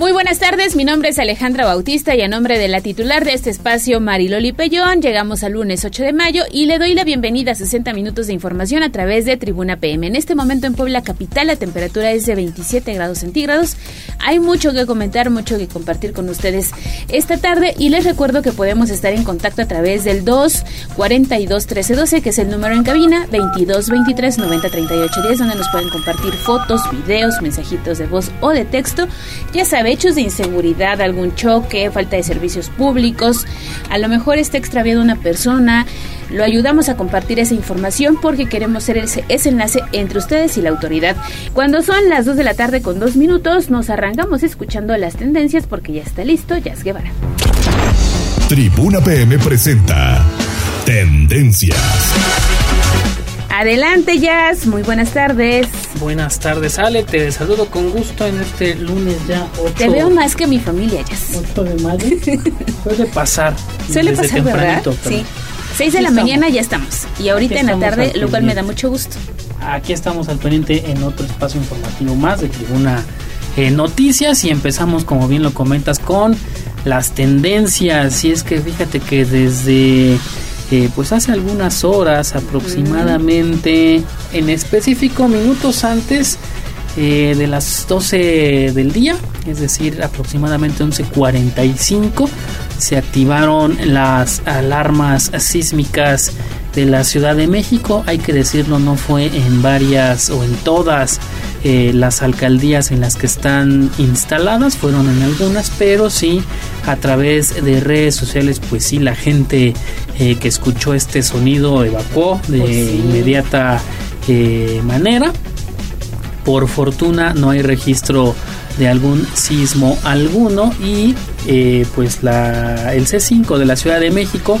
Muy buenas tardes, mi nombre es Alejandra Bautista y a nombre de la titular de este espacio, Mariloli Pellón, llegamos al lunes 8 de mayo y le doy la bienvenida a 60 minutos de información a través de Tribuna PM. En este momento en Puebla Capital la temperatura es de 27 grados centígrados. Hay mucho que comentar, mucho que compartir con ustedes esta tarde y les recuerdo que podemos estar en contacto a través del 2 42 13 12, que es el número en cabina, 22 23 90 38 10, donde nos pueden compartir fotos, videos, mensajitos de voz o de texto. Ya saben, hechos de inseguridad, algún choque, falta de servicios públicos, a lo mejor está extraviado una persona, lo ayudamos a compartir esa información porque queremos ser ese, enlace entre ustedes y la autoridad. Cuando son las 2 de la tarde con dos minutos, nos arrancamos escuchando las tendencias porque ya está listo Jazz Guevara. Tribuna PM presenta Tendencias. Adelante, Jazz. Muy buenas tardes. Buenas tardes, Ale. Te saludo con gusto en este lunes ya 8. Te veo más que mi familia, Jazz. 8 de mayo. Suele pasar. Suele pasar, ¿verdad? Sí. 6 de la estamos. mañana ya estamos. Y ahorita Aquí en la tarde, lo cual me da mucho gusto. Aquí estamos al pendiente en otro espacio informativo más de Tribuna eh, Noticias. Y empezamos, como bien lo comentas, con las tendencias. Y es que fíjate que desde eh, pues hace algunas horas aproximadamente, en específico minutos antes eh, de las 12 del día, es decir, aproximadamente 11.45, se activaron las alarmas sísmicas de la Ciudad de México. Hay que decirlo, no fue en varias o en todas eh, las alcaldías en las que están instaladas, fueron en algunas, pero sí a través de redes sociales, pues sí, la gente eh, que escuchó este sonido evacuó de pues sí. inmediata eh, manera. Por fortuna no hay registro de algún sismo alguno y eh, pues la, el C5 de la Ciudad de México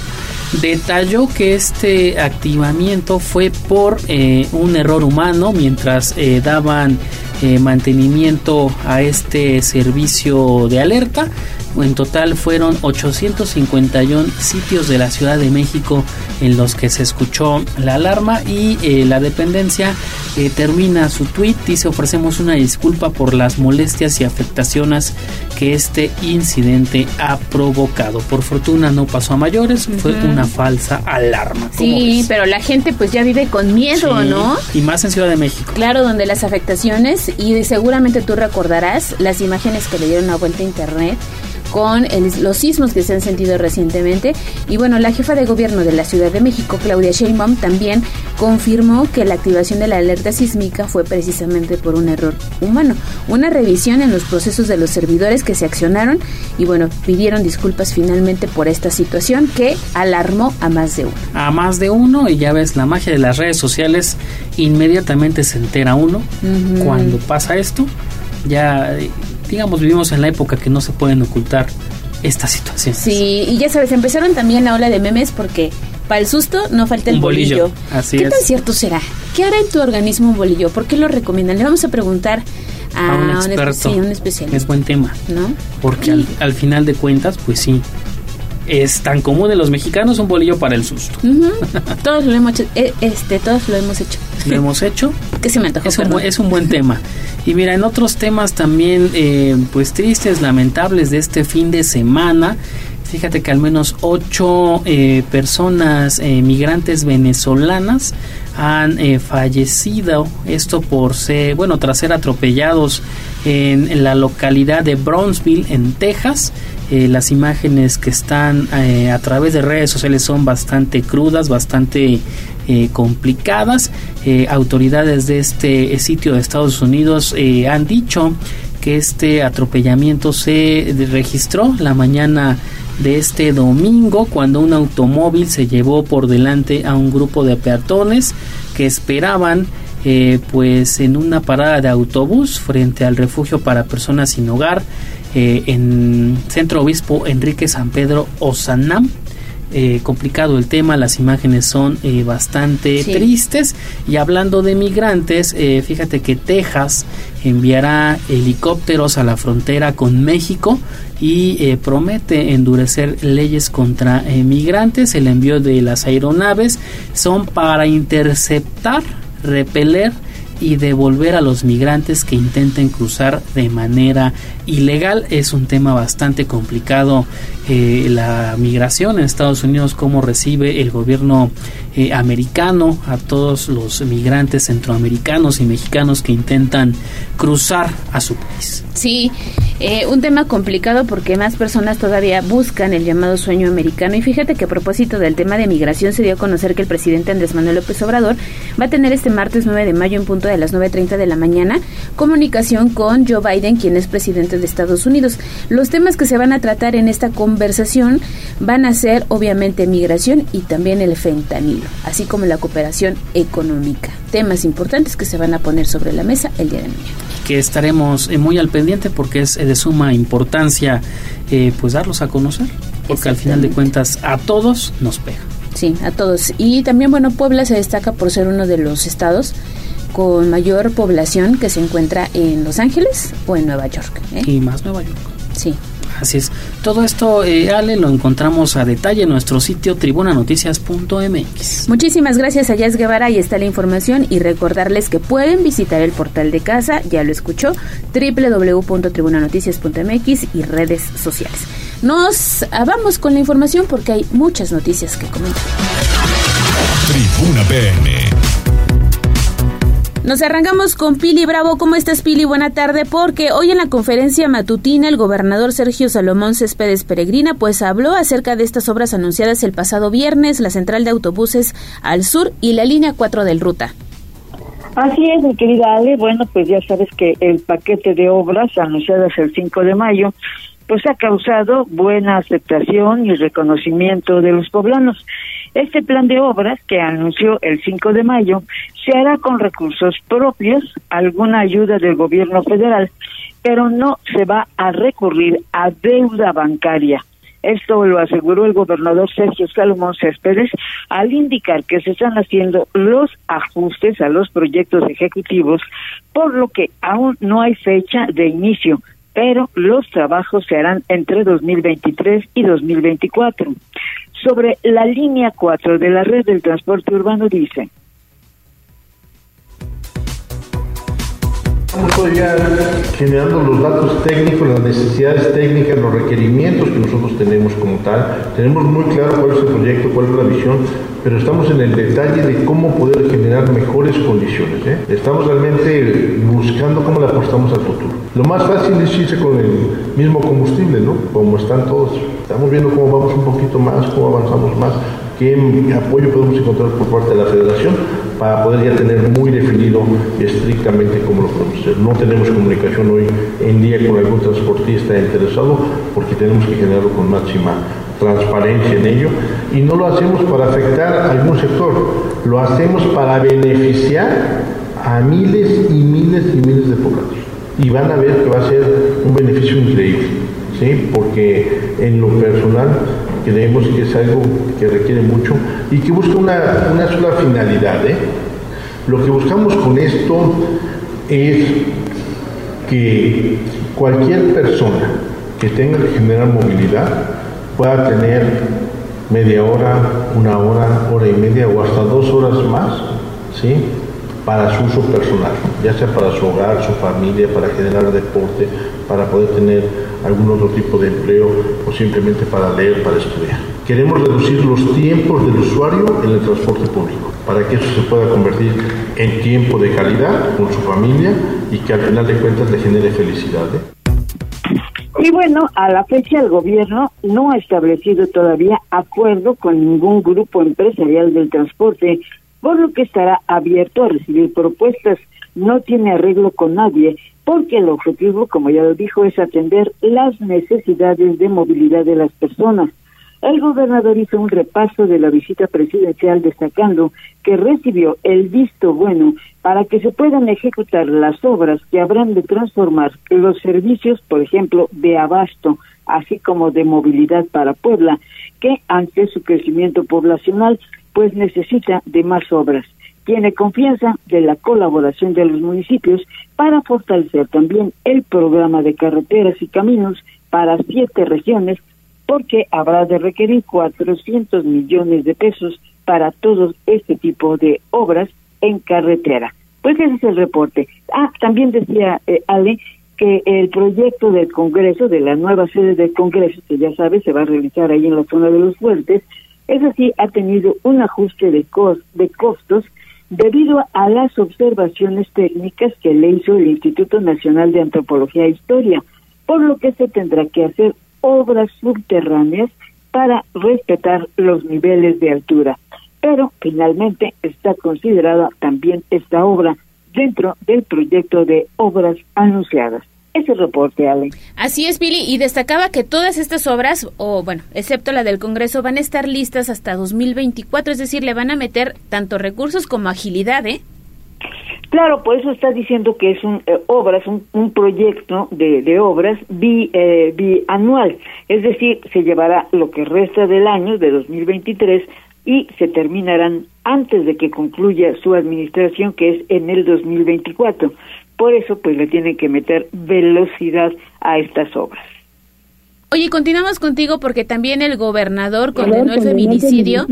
detalló que este activamiento fue por eh, un error humano mientras eh, daban eh, mantenimiento a este servicio de alerta. En total fueron 851 sitios de la Ciudad de México en los que se escuchó la alarma y eh, la dependencia eh, termina su tweet. Dice ofrecemos una disculpa por las molestias y afectaciones que este incidente ha provocado. Por fortuna no pasó a mayores, uh -huh. fue una falsa alarma. Sí, ves? pero la gente pues ya vive con miedo, Sí, ¿no? Y más en Ciudad de México. Claro, donde las afectaciones, y seguramente tú recordarás las imágenes que le dieron una vuelta a internet con el, los sismos que se han sentido recientemente. Y bueno, la jefa de gobierno de la Ciudad de México, Claudia Sheinbaum, también confirmó que la activación de la alerta sísmica fue precisamente por un error humano. Una revisión en los procesos de los servidores que se accionaron y bueno, pidieron disculpas finalmente por esta situación que alarmó a más de uno. A más de uno y ya ves la magia de las redes sociales, inmediatamente se entera uno uh -huh. cuando pasa esto. Ya digamos, vivimos en la época que no se pueden ocultar estas situaciones. Sí, y ya sabes, empezaron también la ola de memes porque para el susto no falta el un bolillo. bolillo. Así ¿Qué es. tan cierto será? ¿Qué hará en tu organismo un bolillo? ¿Por qué lo recomiendan? Le vamos a preguntar a, a un experto. Un, sí, un especialista. Es buen tema. ¿No? Porque al, final de cuentas, pues sí. Es tan común en los mexicanos un bolillo para el susto. Uh -huh. todos lo hemos hecho. Este, todos lo hemos hecho. Lo hemos hecho. que se me antojó. Es un, es un buen tema. Y mira, en otros temas también, eh, pues tristes, lamentables de este fin de semana. Fíjate que al menos ocho eh, personas eh, migrantes venezolanas han eh, fallecido. Esto por ser, bueno, tras ser atropellados en, en la localidad de Brownsville, en Texas. Eh, las imágenes que están eh, a través de redes sociales son bastante crudas, bastante eh, complicadas. autoridades de este sitio de Estados Unidos han dicho que este atropellamiento se registró la mañana de este domingo cuando un automóvil se llevó por delante a un grupo de peatones que esperaban pues en una parada de autobús frente al refugio para personas sin hogar eh, en Centro Obispo Enrique San Pedro Osanam. Eh, complicado el tema, las imágenes son eh, bastante tristes. Y hablando de migrantes, eh, fíjate que Texas enviará helicópteros a la frontera con México y promete endurecer leyes contra migrantes. El envío de las aeronaves son para interceptar, repeler y devolver a los migrantes que intenten cruzar de manera ilegal. Es un tema bastante complicado eh, la migración en Estados Unidos, cómo recibe el gobierno eh, americano a todos los migrantes centroamericanos y mexicanos que intentan cruzar a su país. Sí, eh, un tema complicado porque más personas todavía buscan el llamado sueño americano y fíjate que a propósito del tema de migración se dio a conocer que el presidente Andrés Manuel López Obrador va a tener este martes 9 de mayo en punto de las 9.30 de la mañana comunicación con Joe Biden, quien es presidente de Estados Unidos. Los temas que se van a tratar en esta conversación van a ser obviamente migración y también el fentanilo, así como la cooperación económica. Temas importantes que se van a poner sobre la mesa el día de mañana. Que estaremos eh, muy al pendiente porque es de suma importancia eh, pues darlos a conocer, porque al final de cuentas a todos nos pega. Sí, a todos. Y también, bueno, Puebla se destaca por ser uno de los estados con mayor población que se encuentra en Los Ángeles o en Nueva York. ¿eh? Y más Nueva York. Sí. Así es. Todo esto, eh, Ale, lo encontramos a detalle en nuestro sitio tribunanoticias.mx. Muchísimas gracias a Jazz Guevara. Ahí está la información y recordarles que pueden visitar el portal de casa, ya lo escuchó, www.tribunanoticias.mx y redes sociales. Nos vamos con la información porque hay muchas noticias que comentar. Tribuna PM. Nos arrancamos con Pili Bravo. ¿Cómo estás, Pili? Buena tarde, porque hoy en la conferencia matutina el gobernador Sergio Salomón Céspedes Peregrina pues habló acerca de estas obras anunciadas el pasado viernes, la central de autobuses al sur y la línea 4 del Ruta. Así es, mi querida Ale. Bueno, pues ya sabes que el paquete de obras anunciadas el 5 de mayo pues ha causado buena aceptación y reconocimiento de los poblanos. Este plan de obras que anunció el 5 de mayo se hará con recursos propios, alguna ayuda del gobierno federal, pero no se va a recurrir a deuda bancaria. Esto lo aseguró el gobernador Sergio Salomón Céspedes al indicar que se están haciendo los ajustes a los proyectos ejecutivos, por lo que aún no hay fecha de inicio, pero los trabajos se harán entre 2023 y 2024. Sobre la línea 4 de la red del transporte urbano dice, Estamos todavía generando los datos técnicos, las necesidades técnicas, los requerimientos que nosotros tenemos como tal. Tenemos muy claro cuál es el proyecto, cuál es la visión, pero estamos en el detalle de cómo poder generar mejores condiciones. ¿eh? Estamos realmente buscando cómo le apostamos al futuro. Lo más fácil es irse con el mismo combustible, ¿no? Como están todos. Estamos viendo cómo vamos un poquito más, cómo avanzamos más, qué apoyo podemos encontrar por parte de la federación para poder ya tener muy definido estrictamente cómo lo podemos hacer. No tenemos comunicación hoy en día con algún transportista interesado porque tenemos que generarlo con máxima transparencia en ello y no lo hacemos para afectar a algún sector, lo hacemos para beneficiar a miles y miles y miles de poblados. Y van a ver que va a ser un beneficio increíble, ¿sí? porque en lo personal creemos que es algo que requiere mucho y que busca una, una sola finalidad. ¿eh? Lo que buscamos con esto es que cualquier persona que tenga que generar movilidad pueda tener media hora, una hora, hora y media o hasta dos horas más, ¿sí? Para su uso personal, ya sea para su hogar, su familia, para generar deporte, para poder tener algún otro tipo de empleo o simplemente para leer, para estudiar. Queremos reducir los tiempos del usuario en el transporte público para que eso se pueda convertir en tiempo de calidad con su familia y que al final de cuentas le genere felicidad. ¿eh? Y bueno, a la fecha el gobierno no ha establecido todavía acuerdo con ningún grupo empresarial del transporte, por lo que estará abierto a recibir propuestas. No tiene arreglo con nadie porque el objetivo, como ya lo dijo, es atender las necesidades de movilidad de las personas. el gobernador hizo un repaso de la visita presidencial destacando que recibió el visto bueno para que se puedan ejecutar las obras que habrán de transformar los servicios, por ejemplo, de abasto, así como de movilidad para Puebla, que ante su crecimiento poblacional, pues necesita de más obras. Tiene confianza de la colaboración de los municipios para fortalecer también el programa de carreteras y caminos para siete regiones porque habrá de requerir 400 millones de pesos para todo este tipo de obras en carretera. Pues ese es el reporte. Ah, también decía eh, Ale que el proyecto del Congreso, de la nueva sede del Congreso, que ya sabe se va a realizar ahí en la zona de los fuertes, es así, ha tenido un ajuste de, costos debido a las observaciones técnicas que le hizo el Instituto Nacional de Antropología e Historia, por lo que se tendrá que hacer obras subterráneas para respetar los niveles de altura. Pero finalmente está considerada también esta obra dentro del proyecto de obras anunciadas. Ese reporte, Ale. Así es, Billy, y destacaba que todas estas obras, o bueno, excepto la del Congreso, van a estar listas hasta 2024, es decir, le van a meter tanto recursos como agilidad, ¿eh? Claro, por eso está diciendo que es un eh, obras, un, proyecto de, de obras bi, eh, bianual, es decir, se llevará lo que resta del año de 2023 y se terminarán antes de que concluya su administración, que es en el 2024. Por eso, pues le tienen que meter velocidad a estas obras. Oye, continuamos contigo porque también el gobernador condenó el feminicidio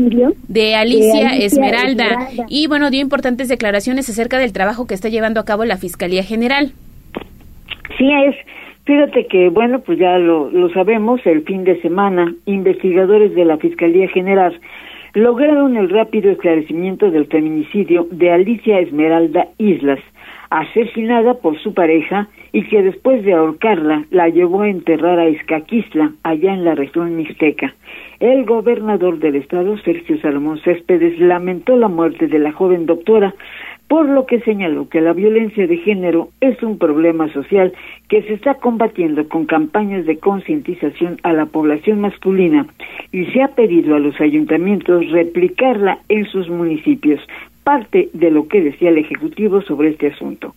de Alicia, Esmeralda, y bueno, dio importantes declaraciones acerca del trabajo que está llevando a cabo la Fiscalía General. Sí es. Fíjate que, bueno, pues ya lo, lo sabemos, el fin de semana, investigadores de la Fiscalía General lograron el rápido esclarecimiento del feminicidio de Alicia Esmeralda Islas, asesinada por su pareja y que después de ahorcarla la llevó a enterrar a Escaquisla, allá en la región mixteca. El gobernador del estado, Sergio Salomón Céspedes, lamentó la muerte de la joven doctora, por lo que señaló que la violencia de género es un problema social que se está combatiendo con campañas de concientización a la población masculina y se ha pedido a los ayuntamientos replicarla en sus municipios parte de lo que decía el Ejecutivo sobre este asunto.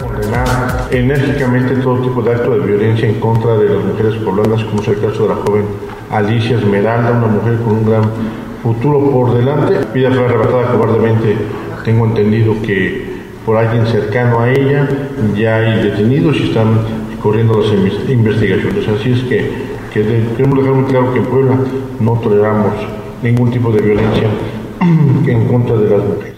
Condenar enérgicamente todo tipo de acto de violencia en contra de las mujeres poblanas, como es el caso de la joven Alicia Esmeralda, una mujer con un gran futuro por delante. Vida fue arrebatada cobardemente, tengo entendido que por alguien cercano a ella ya hay detenidos y están corriendo las investigaciones. Así es que, que queremos dejar muy claro que en Puebla no toleramos ningún tipo de violencia en contra de las mujeres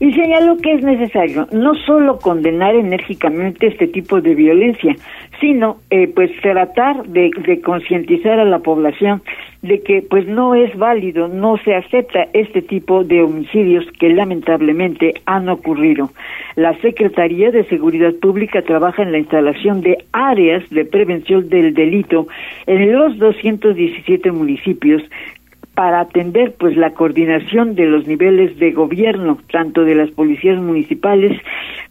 y señaló que es necesario no solo condenar enérgicamente este tipo de violencia, sino eh, pues tratar de, de concientizar a la población de que pues no es válido, no se acepta este tipo de homicidios que lamentablemente han ocurrido. La Secretaría de Seguridad Pública trabaja en la instalación de áreas de prevención del delito en los 217 municipios para atender pues la coordinación de los niveles de gobierno, tanto de las policías municipales,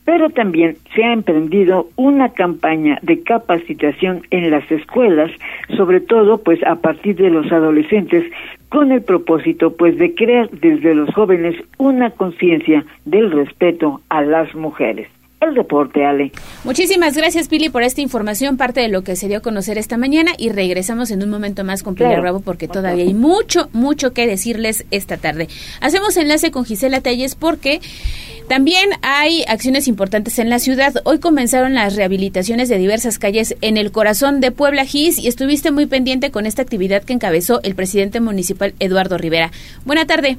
pero también se ha emprendido una campaña de capacitación en las escuelas, sobre todo pues a partir de los adolescentes, con el propósito pues de crear desde los jóvenes una conciencia del respeto a las mujeres el reporte, Ale. Muchísimas gracias, Pili, por esta información, parte de lo que se dio a conocer esta mañana y regresamos en un momento más con Pilar Bravo porque todavía hay mucho, mucho que decirles esta tarde. Hacemos enlace con Gisela Telles porque también hay acciones importantes en la ciudad. Hoy comenzaron las rehabilitaciones de diversas calles en el corazón de Puebla Gis y estuviste muy pendiente con esta actividad que encabezó el presidente municipal Eduardo Rivera. Buena tarde.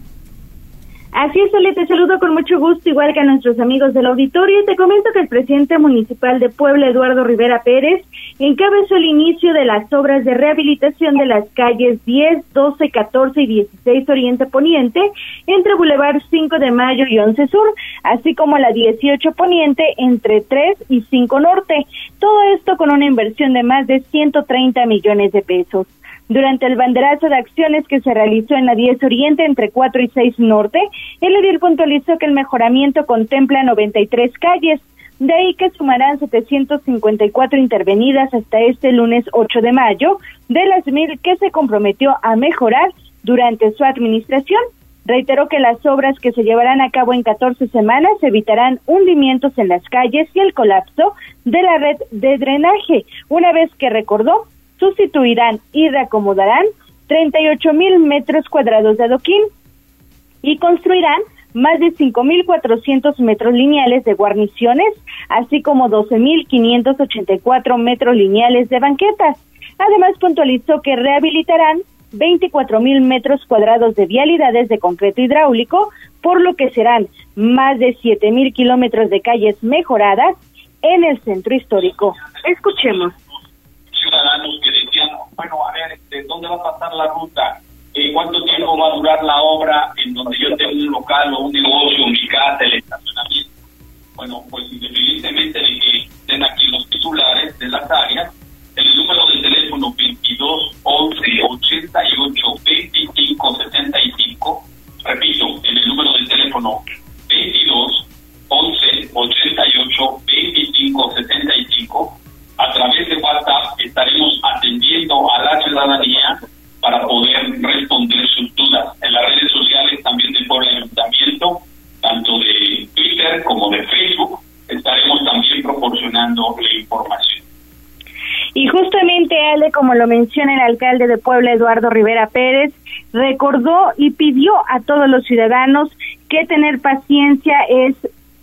Así es, Sole, te saludo con mucho gusto, igual que a nuestros amigos del auditorio. Te comento que el presidente municipal de Puebla, Eduardo Rivera Pérez, encabezó el inicio de las obras de rehabilitación de las calles 10, 12, 14 y 16 Oriente Poniente, entre Boulevard 5 de Mayo y 11 Sur, así como la 18 Poniente entre 3 y 5 Norte. Todo esto con una inversión de más de 130 millones de pesos. Durante el banderazo de acciones que se realizó en la 10 Oriente entre 4 y 6 Norte, el edil puntualizó que el mejoramiento contempla 93 calles, de ahí que sumarán 754 intervenidas hasta este lunes 8 de mayo, de las mil que se comprometió a mejorar durante su administración. Reiteró que las obras que se llevarán a cabo en 14 semanas evitarán hundimientos en las calles y el colapso de la red de drenaje, una vez que recordó, sustituirán y reacomodarán 38 mil metros cuadrados de adoquín y construirán más de 5.400 metros lineales de guarniciones, así como 12.584 metros lineales de banquetas. Además, puntualizó que rehabilitarán 24 mil metros cuadrados de vialidades de concreto hidráulico, por lo que serán más de 7 mil kilómetros de calles mejoradas en el centro histórico. Escuchemos. Ciudadanos que decían, bueno, a ver, ¿de dónde va a pasar la ruta? Eh, ¿Cuánto tiempo va a durar la obra en donde yo tengo un local o un negocio, mi casa, el estacionamiento? Bueno, pues independientemente de que estén aquí los titulares de las áreas, el número de teléfono 22 11 88 25 75. Repito, en el número de teléfono 22 11 88 25 75. A través de WhatsApp estaremos atendiendo a la ciudadanía para poder responder sus dudas. En las redes sociales también de Puebla Ayuntamiento, tanto de Twitter como de Facebook, estaremos también proporcionando la información. Y justamente, Ale, como lo menciona el alcalde de Puebla, Eduardo Rivera Pérez, recordó y pidió a todos los ciudadanos que tener paciencia es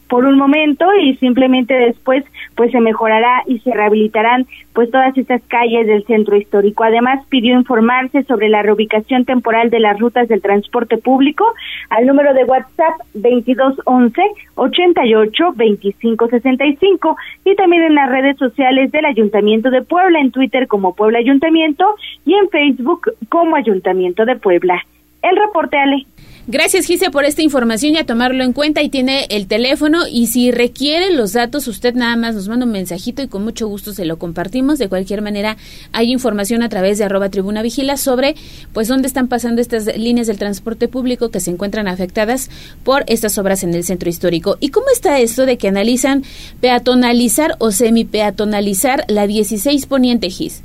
por un momento y simplemente después pues se mejorará y se rehabilitarán pues todas estas calles del centro histórico. Además pidió informarse sobre la reubicación temporal de las rutas del transporte público al número de WhatsApp 2211 88 25 65 y también en las redes sociales del Ayuntamiento de Puebla en Twitter como Puebla Ayuntamiento y en Facebook como Ayuntamiento de Puebla. El reporte Ale. Gracias, Gise, por esta información y a tomarlo en cuenta. Y tiene el teléfono. Y si requiere los datos, usted nada más nos manda un mensajito y con mucho gusto se lo compartimos. De cualquier manera, hay información a través de arroba tribuna vigila sobre pues dónde están pasando estas líneas del transporte público que se encuentran afectadas por estas obras en el centro histórico. ¿Y cómo está esto de que analizan peatonalizar o semi-peatonalizar la 16 Poniente Gis?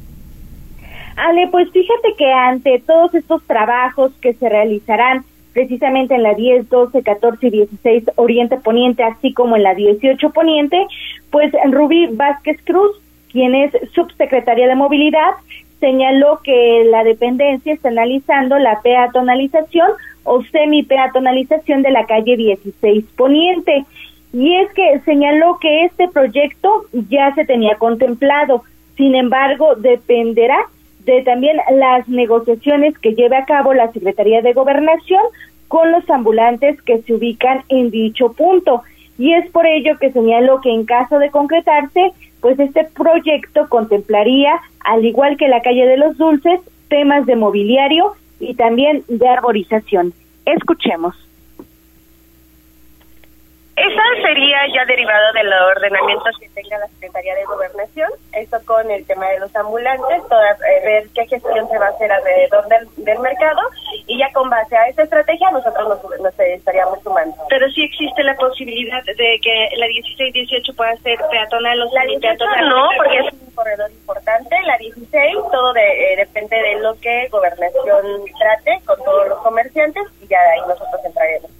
Ale, pues fíjate que ante todos estos trabajos que se realizarán precisamente en la 10, 12, 14 y 16 Oriente Poniente, así como en la 18 Poniente, pues Rubí Vázquez Cruz, quien es subsecretaria de Movilidad, señaló que la dependencia está analizando la peatonalización o semi-peatonalización de la calle 16 Poniente. Y es que señaló que este proyecto ya se tenía contemplado, sin embargo, dependerá de también las negociaciones que lleve a cabo la Secretaría de Gobernación con los ambulantes que se ubican en dicho punto. Y es por ello que señaló que en caso de concretarse, pues este proyecto contemplaría, al igual que la calle de los dulces, temas de mobiliario y también de arborización. Escuchemos. Esa sería ya derivado del ordenamiento que tenga la Secretaría de Gobernación, esto con el tema de los ambulantes, todas, eh, ver qué gestión se va a hacer alrededor del, mercado y ya con base a esa estrategia nosotros nos, estaríamos sumando. Pero sí existe la posibilidad de que la 16-18 pueda ser peatonal o La 18 no, porque es un corredor importante, la 16 todo eh, depende de lo que Gobernación trate con todos los comerciantes y ya ahí nosotros entraremos.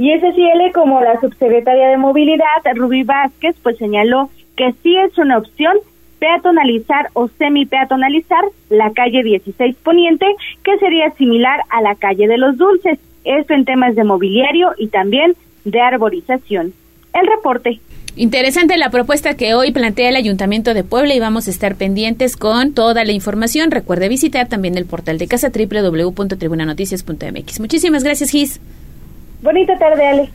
Y ciele, como la subsecretaria de Movilidad, Rubí Vázquez, pues señaló que sí es una opción peatonalizar o semi-peatonalizar la calle 16 Poniente, que sería similar a la calle de los Dulces. Esto en temas de mobiliario y también de arborización. El reporte. Interesante la propuesta que hoy plantea el Ayuntamiento de Puebla y vamos a estar pendientes con toda la información. Recuerde visitar también el portal de casa www.tribunanoticias.mx. Muchísimas gracias, Gis. Bonita tarde, Ale.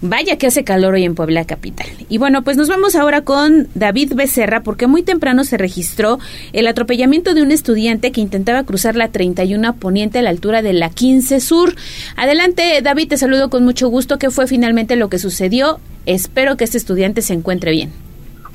Vaya que hace calor hoy en Puebla Capital. Y bueno, pues nos vamos ahora con David Becerra porque muy temprano se registró el atropellamiento de un estudiante que intentaba cruzar la 31 poniente a la altura de la 15 sur. Adelante, David, te saludo con mucho gusto. ¿Qué fue finalmente lo que sucedió? Espero que este estudiante se encuentre bien.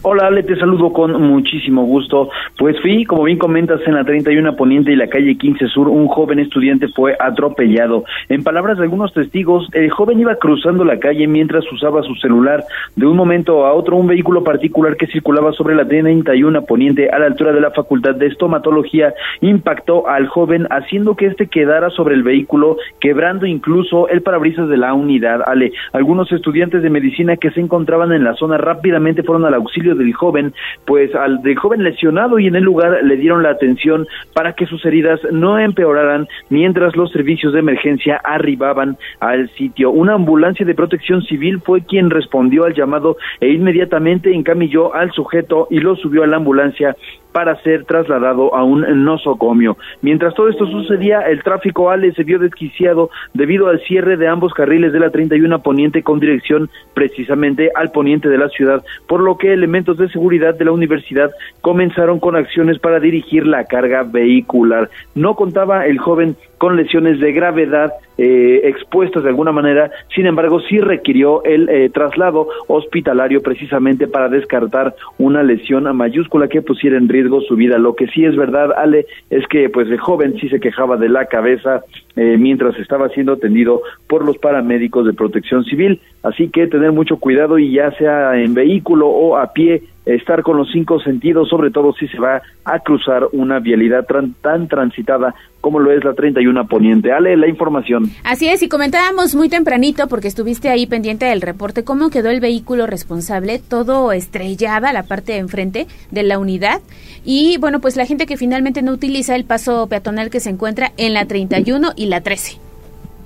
Hola Ale, te saludo con muchísimo gusto. Pues fui, como bien comentas, en la 31 Poniente y la calle 15 Sur, un joven estudiante fue atropellado. En palabras de algunos testigos, el joven iba cruzando la calle mientras usaba su celular. De un momento a otro, un vehículo particular que circulaba sobre la 31 Poniente a la altura de la Facultad de Estomatología impactó al joven, haciendo que éste quedara sobre el vehículo, quebrando incluso el parabrisas de la unidad. Ale, algunos estudiantes de medicina que se encontraban en la zona rápidamente fueron al auxilio del joven, pues al del joven lesionado y en el lugar le dieron la atención para que sus heridas no empeoraran mientras los servicios de emergencia arribaban al sitio. Una ambulancia de protección civil fue quien respondió al llamado e inmediatamente encamilló al sujeto y lo subió a la ambulancia para ser trasladado a un nosocomio. Mientras todo esto sucedía, el tráfico Ale se vio desquiciado debido al cierre de ambos carriles de la 31 Poniente con dirección precisamente al poniente de la ciudad, por lo que elementos de seguridad de la universidad comenzaron con acciones para dirigir la carga vehicular. No contaba el joven con lesiones de gravedad eh, expuestas de alguna manera, sin embargo sí requirió el eh, traslado hospitalario precisamente para descartar una lesión mayúscula que pusiera en riesgo su vida. Lo que sí es verdad, Ale, es que pues el joven sí se quejaba de la cabeza eh, mientras estaba siendo atendido por los paramédicos de protección civil, así que tener mucho cuidado y ya sea en vehículo o a pie, estar con los cinco sentidos, sobre todo si se va a cruzar una vialidad tan transitada como lo es la 31 Poniente. Ale, la información. Así es, y comentábamos muy tempranito, porque estuviste ahí pendiente del reporte, cómo quedó el vehículo responsable, todo estrellada, la parte de enfrente de la unidad. Y bueno, pues la gente que finalmente no utiliza el paso peatonal que se encuentra en la 31 y la 13.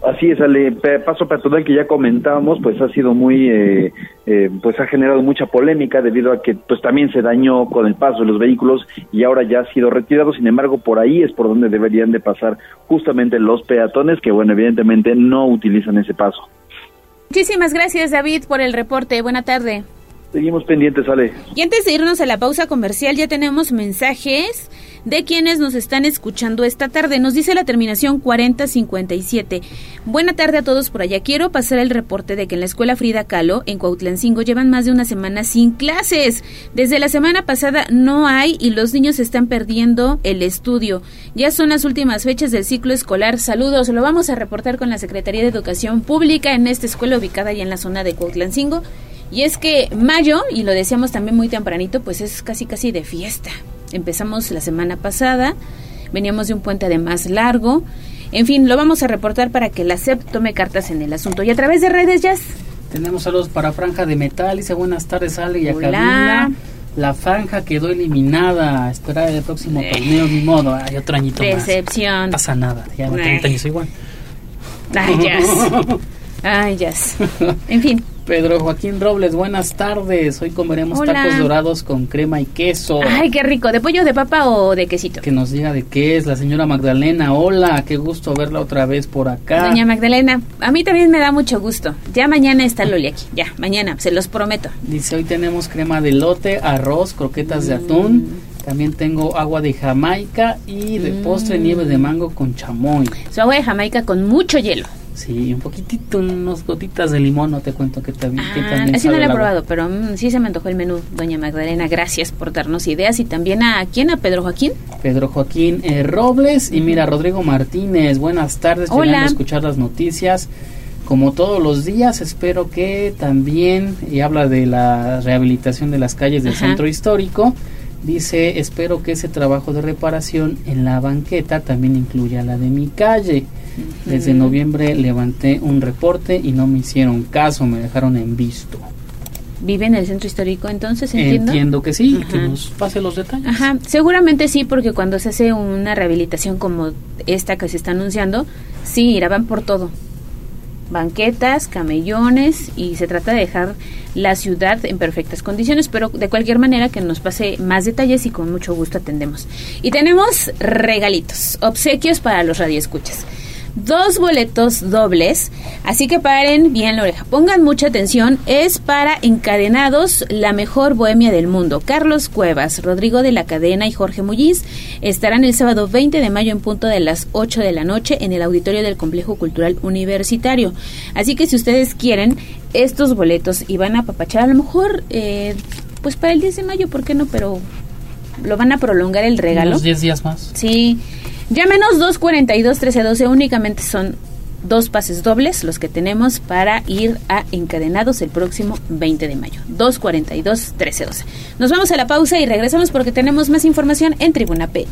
Así es, el paso peatonal que ya comentábamos, pues ha sido muy, eh, eh, pues ha generado mucha polémica debido a que pues también se dañó con el paso de los vehículos y ahora ya ha sido retirado. Sin embargo, por ahí es por donde deberían de pasar justamente los peatones que, bueno, evidentemente no utilizan ese paso. Muchísimas gracias, David, por el reporte. Buena tarde. Seguimos pendientes, Ale. Y antes de irnos a la pausa comercial, ya tenemos mensajes de quienes nos están escuchando esta tarde. Nos dice la terminación 4057. Buena tarde a todos por allá. Quiero pasar el reporte de que en la escuela Frida Kahlo, en Cuautlancingo, llevan más de una semana sin clases. Desde la semana pasada no hay y los niños están perdiendo el estudio. Ya son las últimas fechas del ciclo escolar. Saludos. Lo vamos a reportar con la Secretaría de Educación Pública en esta escuela ubicada ya en la zona de Cuautlancingo. Y es que mayo, y lo decíamos también muy tempranito, pues es casi casi de fiesta. Empezamos la semana pasada, veníamos de un puente además largo. En fin, lo vamos a reportar para que la SEP tome cartas en el asunto. Y a través de redes, Jazz. Tenemos saludos para Franja de Metal. Dice buenas tardes, Ale y a Cabina. La franja quedó eliminada. Esperar el próximo eh. torneo, ni modo. Hay otro añito Decepción. No pasa nada. Ya no 30 años igual. Ay, Jazz. Ay, Jazz. En fin. Pedro Joaquín Robles, buenas tardes. Hoy comeremos tacos dorados con crema y queso. Ay, qué rico. ¿De pollo, de papa o de quesito? Que nos diga de qué es la señora Magdalena. Hola, qué gusto verla otra vez por acá. Doña Magdalena, a mí también me da mucho gusto. Ya mañana está Loli aquí. Ya, mañana, se los prometo. Dice, hoy tenemos crema de lote, arroz, croquetas de atún. Mm. También tengo agua de Jamaica y de postre mm. nieve de mango con chamoy. Su agua de Jamaica con mucho hielo. Sí, un poquitito, unos gotitas de limón, no te cuento que, también ah, Así no lo he probado, pero mm, sí se me antojó el menú, doña Magdalena. Gracias por darnos ideas. Y también a quién, a Pedro Joaquín. Pedro Joaquín eh, Robles y mira, Rodrigo Martínez. Buenas tardes, Hola. escuchar las noticias. Como todos los días, espero que también, y habla de la rehabilitación de las calles del centro histórico, dice, espero que ese trabajo de reparación en la banqueta también incluya la de mi calle. Desde noviembre levanté un reporte y no me hicieron caso, me dejaron en visto. ¿Vive en el centro histórico entonces? Entiendo, entiendo que sí, que nos pase los detalles. Ajá, seguramente sí, porque cuando se hace una rehabilitación como esta que se está anunciando, sí, irán por todo. Banquetas, camellones y se trata de dejar la ciudad en perfectas condiciones, pero de cualquier manera que nos pase más detalles y con mucho gusto atendemos. Y tenemos regalitos, obsequios para los radioescuchas dos boletos dobles, así que paren bien la oreja, pongan mucha atención, es para encadenados la mejor bohemia del mundo. Carlos Cuevas, Rodrigo de la Cadena y Jorge Mulliz estarán el sábado 20 de mayo en punto de las 8 de la noche en el auditorio del Complejo Cultural Universitario. Así que si ustedes quieren estos boletos y van a papachar, a lo mejor... Eh, pues para el 10 de mayo, ¿por qué no? Pero lo van a prolongar el regalo. Unos 10 días más. Sí. Llámenos 242-1312, únicamente son dos pases dobles los que tenemos para ir a Encadenados el próximo 20 de mayo. 242-1312. Nos vamos a la pausa y regresamos porque tenemos más información en Tribuna PM.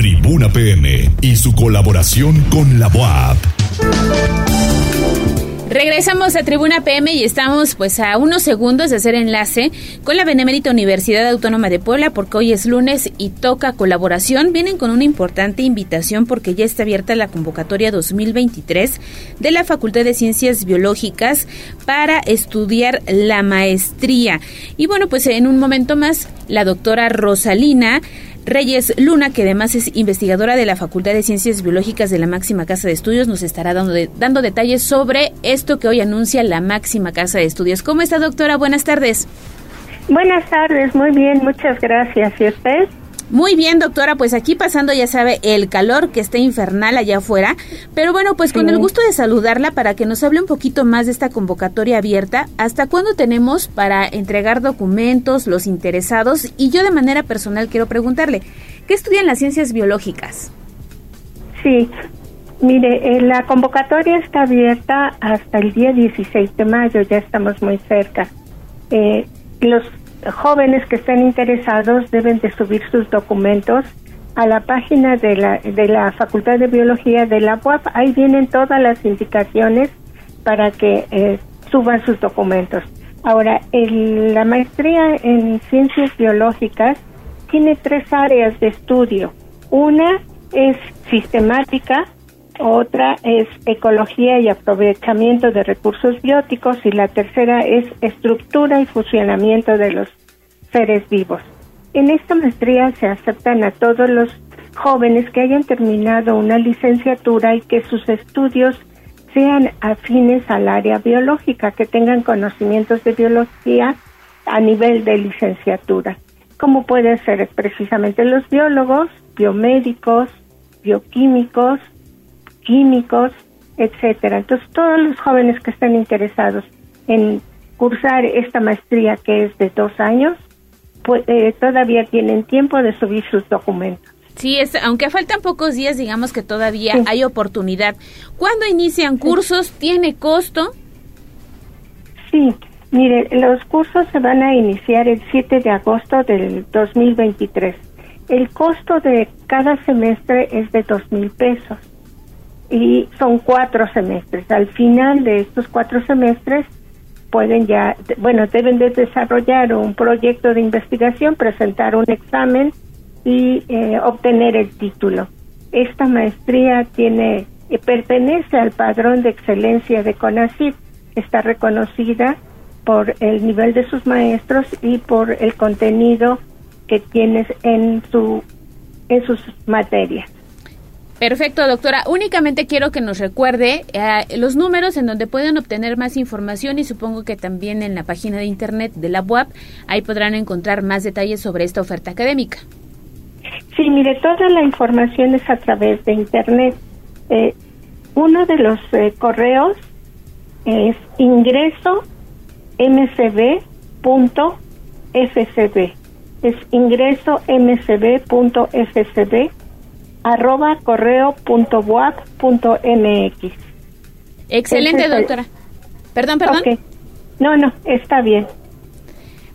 Tribuna PM y su colaboración con la UAP. Regresamos a Tribuna PM y estamos pues a unos segundos de hacer enlace con la Benemérita Universidad Autónoma de Puebla porque hoy es lunes y toca colaboración. Vienen con una importante invitación porque ya está abierta la convocatoria 2023 de la Facultad de Ciencias Biológicas para estudiar la maestría. Y bueno, pues en un momento más la doctora Rosalina Reyes Luna, que además es investigadora de la Facultad de Ciencias Biológicas de la Máxima Casa de Estudios, nos estará dando, dando detalles sobre esto que hoy anuncia la Máxima Casa de Estudios. ¿Cómo está, doctora? Buenas tardes. Buenas tardes, muy bien, muchas gracias. ¿Y usted? Muy bien, doctora, pues aquí pasando, ya sabe, el calor que está infernal allá afuera. Pero bueno, pues con el gusto de saludarla para que nos hable un poquito más de esta convocatoria abierta. ¿Hasta cuándo tenemos para entregar documentos, los interesados? Y yo de manera personal quiero preguntarle, ¿qué estudian las ciencias biológicas? Sí, mire, eh, la convocatoria está abierta hasta el día 16 de mayo, ya estamos muy cerca. Eh, los jóvenes que estén interesados deben de subir sus documentos a la página de la, de la Facultad de Biología de la UAP. Ahí vienen todas las indicaciones para que eh, suban sus documentos. Ahora, el, la maestría en ciencias biológicas tiene tres áreas de estudio. Una es sistemática, otra es ecología y aprovechamiento de recursos bióticos y la tercera es estructura y funcionamiento de los seres vivos. En esta maestría se aceptan a todos los jóvenes que hayan terminado una licenciatura y que sus estudios sean afines al área biológica, que tengan conocimientos de biología a nivel de licenciatura, como pueden ser precisamente los biólogos, biomédicos, bioquímicos, químicos, etcétera. Entonces, todos los jóvenes que estén interesados en cursar esta maestría que es de dos años, pues, eh, todavía tienen tiempo de subir sus documentos. Sí, es, aunque faltan pocos días, digamos que todavía hay oportunidad. ¿Cuándo inician cursos? ¿Tiene costo? Sí, mire, los cursos se van a iniciar el 7 de agosto del 2023. El costo de cada semestre es de dos mil pesos y son cuatro semestres. Al final de estos cuatro semestres pueden ya, bueno, deben de desarrollar un proyecto de investigación, presentar un examen y eh, obtener el título. Esta maestría tiene eh, pertenece al padrón de excelencia de CONACYT, está reconocida por el nivel de sus maestros y por el contenido que tienes en su en sus materias. Perfecto, doctora. Únicamente quiero que nos recuerde eh, los números en donde pueden obtener más información y supongo que también en la página de internet de la UAP ahí podrán encontrar más detalles sobre esta oferta académica. Sí, mire, toda la información es a través de internet. Eh, uno de los eh, correos es ingreso mcb.fcb. Es ingreso mcb.fcb arroba correo punto punto mx. Excelente, doctora. Perdón, perdón. No, no, está bien.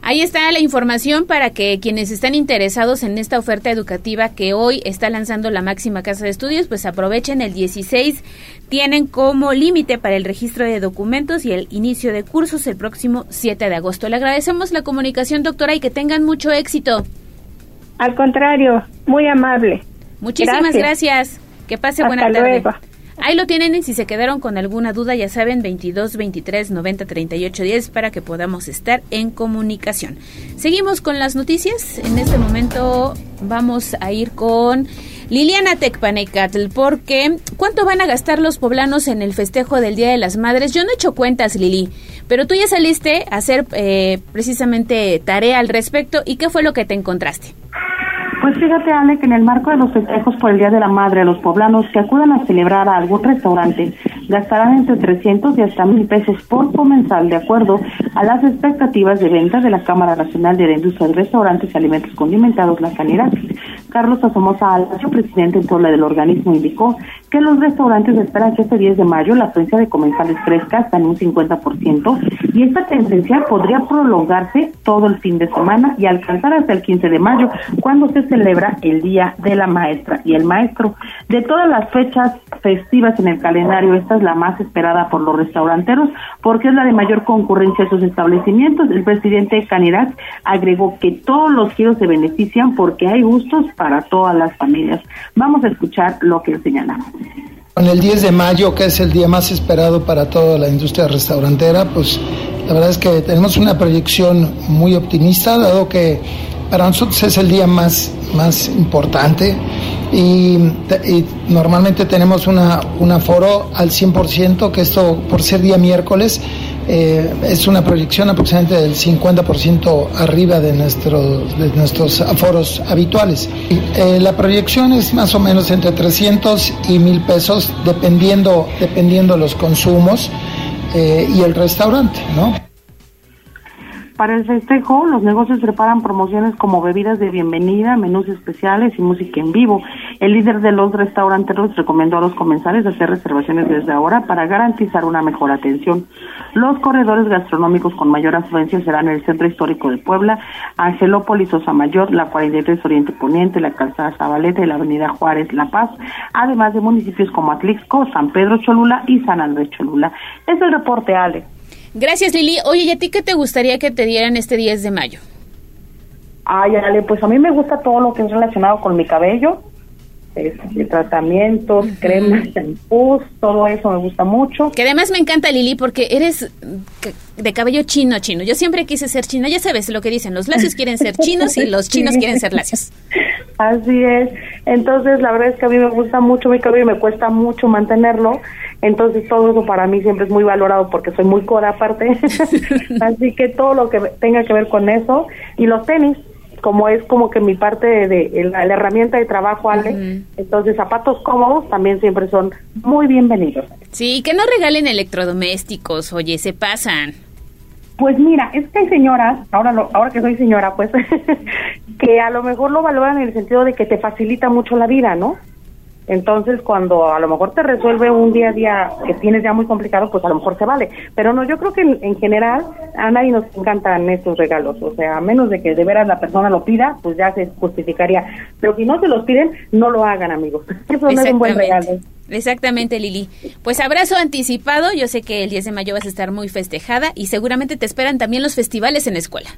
Ahí está la información para que quienes están interesados en esta oferta educativa que hoy está lanzando la máxima casa de estudios, pues aprovechen el 16. Tienen como límite para el registro de documentos y el inicio de cursos el próximo 7 de agosto. Le agradecemos la comunicación, doctora, y que tengan mucho éxito. Al contrario, muy amable. Muchísimas gracias. Que pase buena tarde. Ahí lo tienen y si se quedaron con alguna duda, ya saben, 22 23 90 38 10 para que podamos estar en comunicación. Seguimos con las noticias. En este momento vamos a ir con Liliana Tecpanecatl, porque ¿cuánto van a gastar los poblanos en el festejo del Día de las Madres? Yo no he hecho cuentas, Lili, pero tú ya saliste a hacer eh, precisamente tarea al respecto y ¿qué fue lo que te encontraste? Pues fíjate, Ale, que en el marco de los festejos por el Día de la Madre, los poblanos que acudan a celebrar a algún restaurante gastarán entre 300 y hasta mil pesos por comensal, de acuerdo a las expectativas de venta de la Cámara Nacional de la Industria de Restaurantes y Alimentos Condimentados, la Canidad. Carlos Asomosa Alba, presidente en Puebla del organismo, indicó que los restaurantes esperan que este 10 de mayo la afluencia de comensales crezca hasta en un 50% y esta tendencia podría prolongarse todo el fin de semana y alcanzar hasta el 15 de mayo, cuando se celebra el Día de la Maestra y el Maestro. De todas las fechas festivas en el calendario, esta es la más esperada por los restauranteros porque es la de mayor concurrencia a sus establecimientos. El presidente Canirac agregó que todos los giros se benefician porque hay gustos para todas las familias. Vamos a escuchar lo que señalamos. En el 10 de mayo, que es el día más esperado para toda la industria restaurantera, pues la verdad es que tenemos una proyección muy optimista, dado que para nosotros es el día más, más importante y, normalmente tenemos una, un aforo al 100%, que esto por ser día miércoles eh, es una proyección aproximadamente del 50% arriba de, nuestros de nuestros aforos habituales. Eh, la proyección es más o menos entre 300 y 1000 pesos dependiendo, dependiendo los consumos eh, y el restaurante, ¿no? Para el festejo, los negocios preparan promociones como bebidas de bienvenida, menús especiales y música en vivo. El líder de los restauranteros recomendó a los comensales hacer reservaciones desde ahora para garantizar una mejor atención. Los corredores gastronómicos con mayor afluencia serán el Centro Histórico de Puebla, Angelópolis, Mayor, la 43 Oriente Poniente, la Calzada Zabaleta y la Avenida Juárez, La Paz, además de municipios como Atlixco, San Pedro Cholula y San Andrés Cholula. Es el reporte, Ale. Gracias, Lili. Oye, ¿y a ti qué te gustaría que te dieran este 10 de mayo? Ay, Ale, pues a mí me gusta todo lo que es relacionado con mi cabello, este, tratamientos, cremas, shampoos, todo eso me gusta mucho. Que además me encanta, Lili, porque eres de cabello chino, chino. Yo siempre quise ser china, ya sabes lo que dicen, los lacios quieren ser chinos y los chinos quieren ser lacios. Así es. Entonces, la verdad es que a mí me gusta mucho mi cabello y me cuesta mucho mantenerlo. Entonces, todo eso para mí siempre es muy valorado porque soy muy coda aparte. Así que todo lo que tenga que ver con eso. Y los tenis, como es como que mi parte de, la, herramienta de trabajo, Ale. Entonces, zapatos cómodos también siempre son muy bienvenidos. Sí, que no regalen electrodomésticos, oye, se pasan. Pues mira, es que hay señoras, ahora lo, ahora que soy señora, pues, que a lo mejor lo valoran en el sentido de que te facilita mucho la vida, ¿no? Entonces, cuando a lo mejor te resuelve un día a día que tienes ya muy complicado, pues a lo mejor se vale. Pero no, yo creo que en, general a nadie nos encantan estos regalos. O sea, a menos de que de veras la persona lo pida, pues ya se justificaría. Pero si no se los piden, no lo hagan, amigos. Eso no es un buen regalo. Exactamente, Lili. Pues abrazo anticipado. Yo sé que el 10 de mayo vas a estar muy festejada y seguramente te esperan también los festivales en la escuela.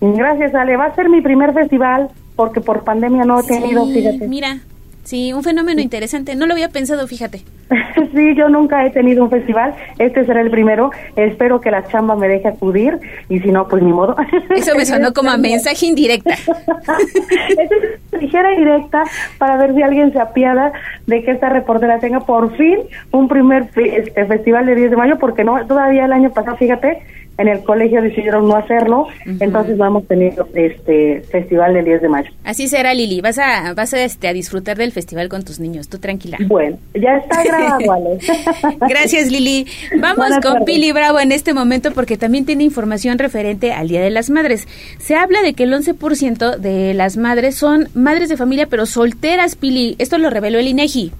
Gracias, Ale. Va a ser mi primer festival porque por pandemia no he tenido, fíjate. Mira, Sí, un fenómeno interesante. No lo había pensado, fíjate. sí, yo nunca he tenido un festival. Este será el primero. Espero que la chamba me deje acudir y si no, pues ni modo. Eso me sonó como a mensaje indirecta. es ligera directa para ver si alguien se apiada de que esta reportera tenga por fin un primer este, festival de 10 de mayo, porque no, todavía el año pasado, fíjate, en el colegio decidieron no hacerlo, entonces vamos a tener este festival del 10 de mayo. Así será, Lili, vas a vas a, este, a disfrutar del festival con tus niños, tú tranquila. Bueno, ya está grabado, Gracias, Lili. Vamos con Pili Bravo en este momento porque también tiene información referente al Día de las Madres. Se habla de que el 11% de las madres son madres de familia pero solteras, Pili. Esto lo reveló el INEGI.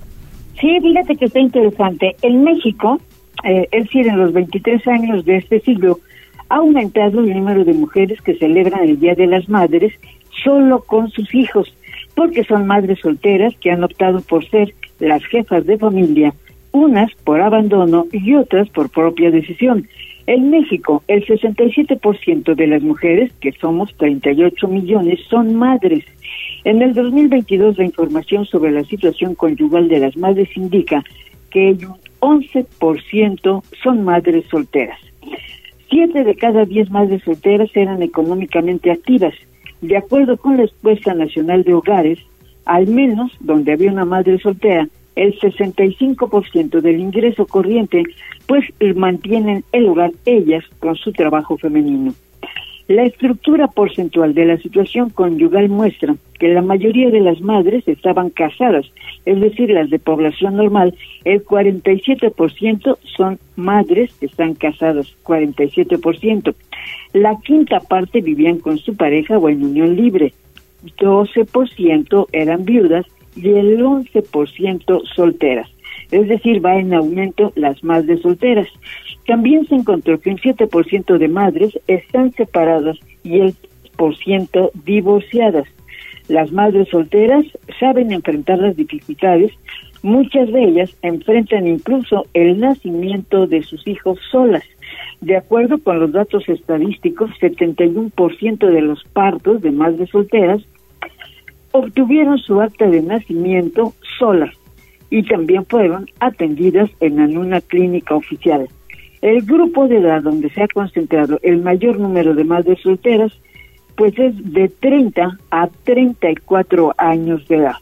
Sí, fíjate que está interesante. En México, eh, es decir, en los 23 años de este siglo, ha aumentado el número de mujeres que celebran el Día de las Madres solo con sus hijos, porque son madres solteras que han optado por ser las jefas de familia, unas por abandono y otras por propia decisión. En México, el 67% de las mujeres, que somos 38 millones, son madres. En el 2022, la información sobre la situación conyugal de las madres indica que 11% son madres solteras. Siete de cada diez madres solteras eran económicamente activas. De acuerdo con la encuesta nacional de hogares, al menos donde había una madre soltera, el 65% del ingreso corriente, pues mantienen el hogar ellas con su trabajo femenino. La estructura porcentual de la situación conyugal muestra que la mayoría de las madres estaban casadas, es decir, las de población normal, el 47% son madres que están casadas, 47%. La quinta parte vivían con su pareja o en unión libre, 12% eran viudas y el 11% solteras. Es decir, va en aumento las madres solteras. También se encontró que un 7% de madres están separadas y el por ciento divorciadas. Las madres solteras saben enfrentar las dificultades, muchas de ellas enfrentan incluso el nacimiento de sus hijos solas. De acuerdo con los datos estadísticos, 71% de los partos de madres solteras obtuvieron su acta de nacimiento solas y también fueron atendidas en una clínica oficial. El grupo de edad donde se ha concentrado el mayor número de madres solteras, pues es de 30 a 34 años de edad.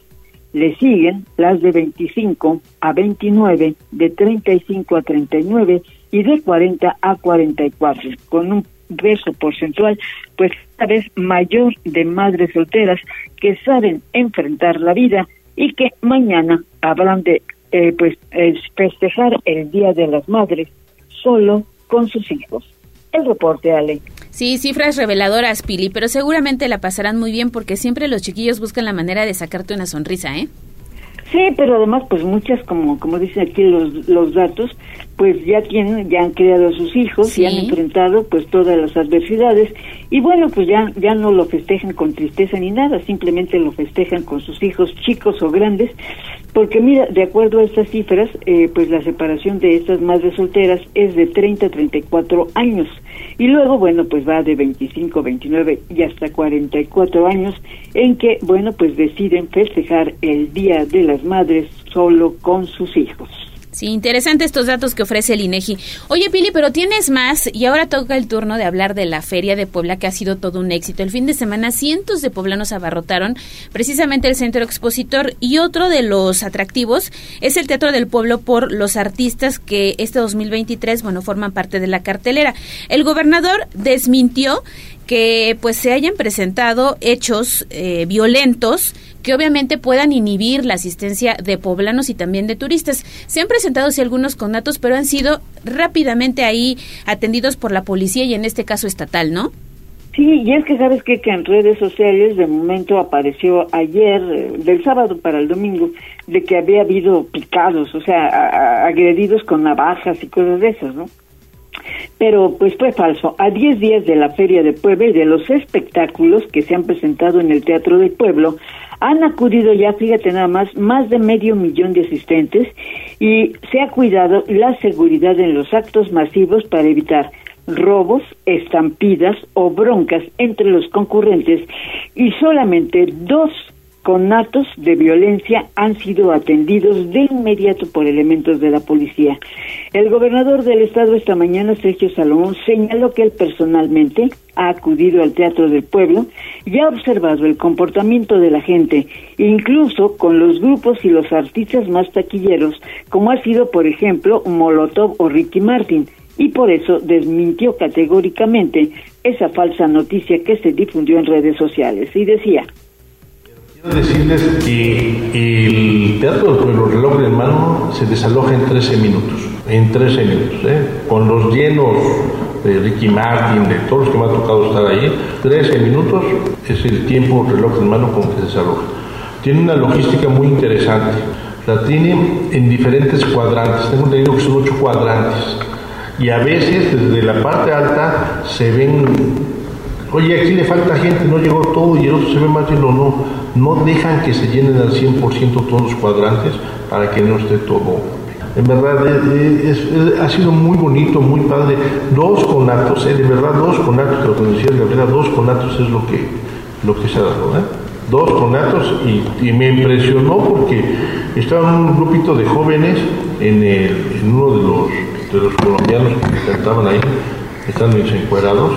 Le siguen las de 25 a 29, de 35 a 39 y de 40 a 44, con un peso porcentual, pues cada vez mayor de madres solteras que saben enfrentar la vida y que mañana habrán de eh, pues festejar el Día de las Madres solo con sus hijos. El reporte, Ale. Sí, cifras reveladoras, Pili, pero seguramente la pasarán muy bien porque siempre los chiquillos buscan la manera de sacarte una sonrisa, ¿eh? Sí, pero además, pues muchas, como como dicen aquí los, los datos, pues ya tienen, ya han criado a sus hijos y han enfrentado pues todas las adversidades. Y bueno, pues ya, ya no lo festejan con tristeza ni nada, simplemente lo festejan con sus hijos chicos o grandes, porque mira, de acuerdo a estas cifras, eh, pues la separación de estas madres solteras es de 30 a 34 años. Y luego, bueno, pues va de 25, 29 y hasta 44 años en que, bueno, pues deciden festejar el Día de las Madres solo con sus hijos. Sí, interesante estos datos que ofrece el INEGI. Oye, Pili, pero tienes más y ahora toca el turno de hablar de la Feria de Puebla que ha sido todo un éxito. El fin de semana cientos de poblanos abarrotaron precisamente el centro expositor y otro de los atractivos es el Teatro del Pueblo por los artistas que este 2023, bueno, forman parte de la cartelera. El gobernador desmintió que pues se hayan presentado hechos eh, violentos que obviamente puedan inhibir la asistencia de poblanos y también de turistas. Se han presentado sí algunos conatos, pero han sido rápidamente ahí atendidos por la policía y en este caso estatal, ¿no? Sí, y es que sabes que en redes sociales de momento apareció ayer, eh, del sábado para el domingo, de que había habido picados, o sea, agredidos con navajas y cosas de esas, ¿no? Pero pues fue falso. A 10 días de la Feria de Puebla y de los espectáculos que se han presentado en el Teatro del Pueblo, han acudido ya, fíjate nada más, más de medio millón de asistentes y se ha cuidado la seguridad en los actos masivos para evitar robos, estampidas o broncas entre los concurrentes y solamente dos conatos de violencia han sido atendidos de inmediato por elementos de la policía. El gobernador del estado esta mañana, Sergio Salomón, señaló que él personalmente ha acudido al Teatro del Pueblo y ha observado el comportamiento de la gente, incluso con los grupos y los artistas más taquilleros, como ha sido, por ejemplo, Molotov o Ricky Martin, y por eso desmintió categóricamente esa falsa noticia que se difundió en redes sociales y decía Quiero decirles que el Teatro del Pueblo Reloj en Mano se desaloja en 13 minutos, en 13 minutos, ¿eh? con los llenos de Ricky Martin, de todos los que me ha tocado estar ahí, 13 minutos es el tiempo reloj en mano con que se desaloja. Tiene una logística muy interesante, la tiene en diferentes cuadrantes, tengo entendido que son 8 cuadrantes, y a veces desde la parte alta se ven Oye, aquí le falta gente, no llegó todo y el otro se ve más lleno. No, no dejan que se llenen al 100% todos los cuadrantes para que no esté todo. En verdad, ha sido muy bonito, muy padre. Dos conatos, eh, de verdad, dos conatos, lo que decía Gabriela, dos conatos es lo que, lo que se ha dado. ¿eh? Dos conatos y, y me impresionó porque estaban un grupito de jóvenes en, el, en uno de los, de los colombianos que cantaban ahí, están encuerados,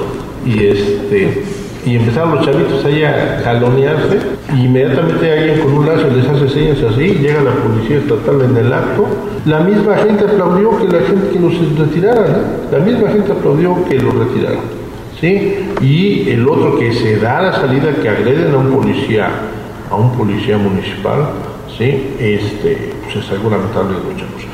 y este y empezaron los chavitos ahí a jalonearse y inmediatamente alguien con un lazo les hace señas así, llega la policía estatal en el acto, la misma gente aplaudió que la gente que los retiraran, la misma gente aplaudió que los retiraran, ¿sí? Y el otro que se da la salida que agreden a un policía, a un policía municipal, ¿sí? Este, pues es algo lamentable de muchas cosas.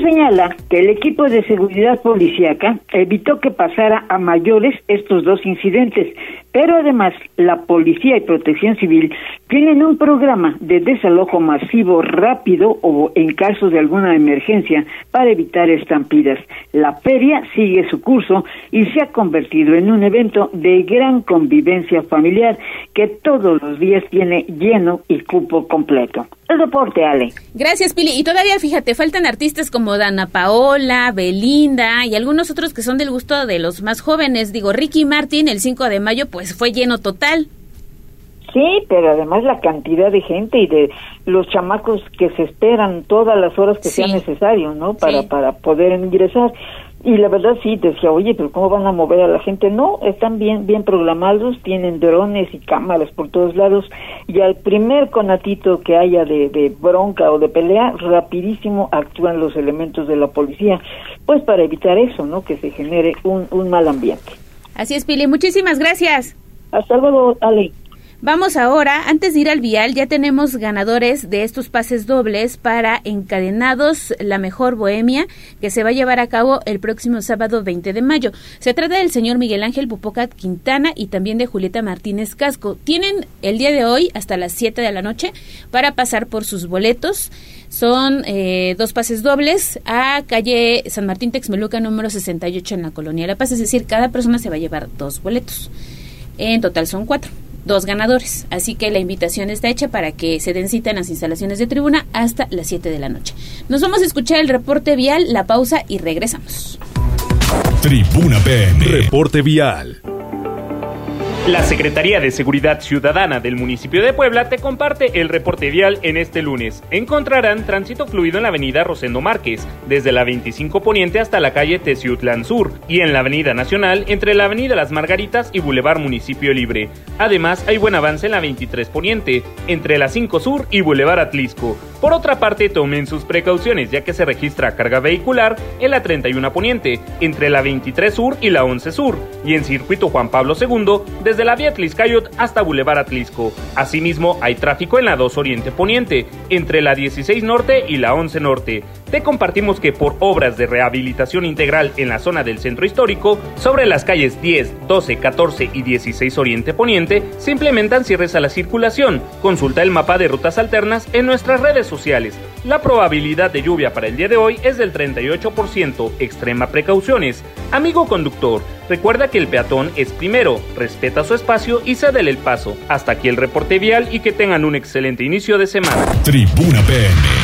Señala que el equipo de seguridad policíaca evitó que pasara a mayores estos dos incidentes, pero además la policía y protección civil tienen un programa de desalojo masivo rápido o en caso de alguna emergencia para evitar estampidas. La feria sigue su curso y se ha convertido en un evento de gran convivencia familiar que todos los días tiene lleno y cupo completo. El deporte, Ale. Gracias, Pili. Y todavía, fíjate, faltan artistas como Dana Paola, Belinda y algunos otros que son del gusto de los más jóvenes. Digo, Ricky Martin, el 5 de mayo, pues fue lleno total. Sí, pero además la cantidad de gente y de los chamacos que se esperan todas las horas que sea necesario, ¿no? Para, para poder ingresar. Y la verdad sí, decía, oye, pero ¿cómo van a mover a la gente? No, están bien, bien programados, tienen drones y cámaras por todos lados, y al primer conatito que haya de, de bronca o de pelea, rapidísimo actúan los elementos de la policía, pues para evitar eso, ¿no? Que se genere un, un mal ambiente. Así es, Pili, muchísimas gracias. Hasta luego, Ale. Vamos ahora, antes de ir al vial, ya tenemos ganadores de estos pases dobles para Encadenados La Mejor Bohemia, que se va a llevar a cabo el próximo sábado 20 de mayo. Se trata del señor Miguel Ángel Pupocat Quintana y también de Julieta Martínez Casco. Tienen el día de hoy hasta las 7 de la noche para pasar por sus boletos. Son eh, dos pases dobles a calle San Martín Texmeluca número 68 en la colonia La Paz, es decir, cada persona se va a llevar dos boletos. En total son cuatro dos ganadores. Así que la invitación está hecha para que se den cita en las instalaciones de tribuna hasta las 7 de la noche. Nos vamos a escuchar el reporte vial, la pausa y regresamos. Tribuna PM. Reporte vial. La Secretaría de Seguridad Ciudadana del municipio de Puebla te comparte el reporte vial en este lunes. Encontrarán tránsito fluido en la avenida Rosendo Márquez, desde la 25 Poniente hasta la calle Teciutlán Sur, y en la avenida Nacional entre la avenida Las Margaritas y Boulevard Municipio Libre. Además, hay buen avance en la 23 Poniente, entre la 5 Sur y Boulevard Atlisco. Por otra parte, tomen sus precauciones ya que se registra carga vehicular en la 31 Poniente, entre la 23 Sur y la 11 Sur, y en circuito Juan Pablo II, desde la vía Tliscayot hasta Boulevard Atlisco. Asimismo, hay tráfico en la 2 Oriente Poniente, entre la 16 Norte y la 11 Norte. Te compartimos que por obras de rehabilitación integral en la zona del centro histórico, sobre las calles 10, 12, 14 y 16 Oriente Poniente, se implementan cierres a la circulación. Consulta el mapa de rutas alternas en nuestras redes sociales. La probabilidad de lluvia para el día de hoy es del 38%. Extrema precauciones. Amigo conductor, recuerda que el peatón es primero, respeta su espacio y cédele el paso. Hasta aquí el reporte vial y que tengan un excelente inicio de semana. Tribuna PM.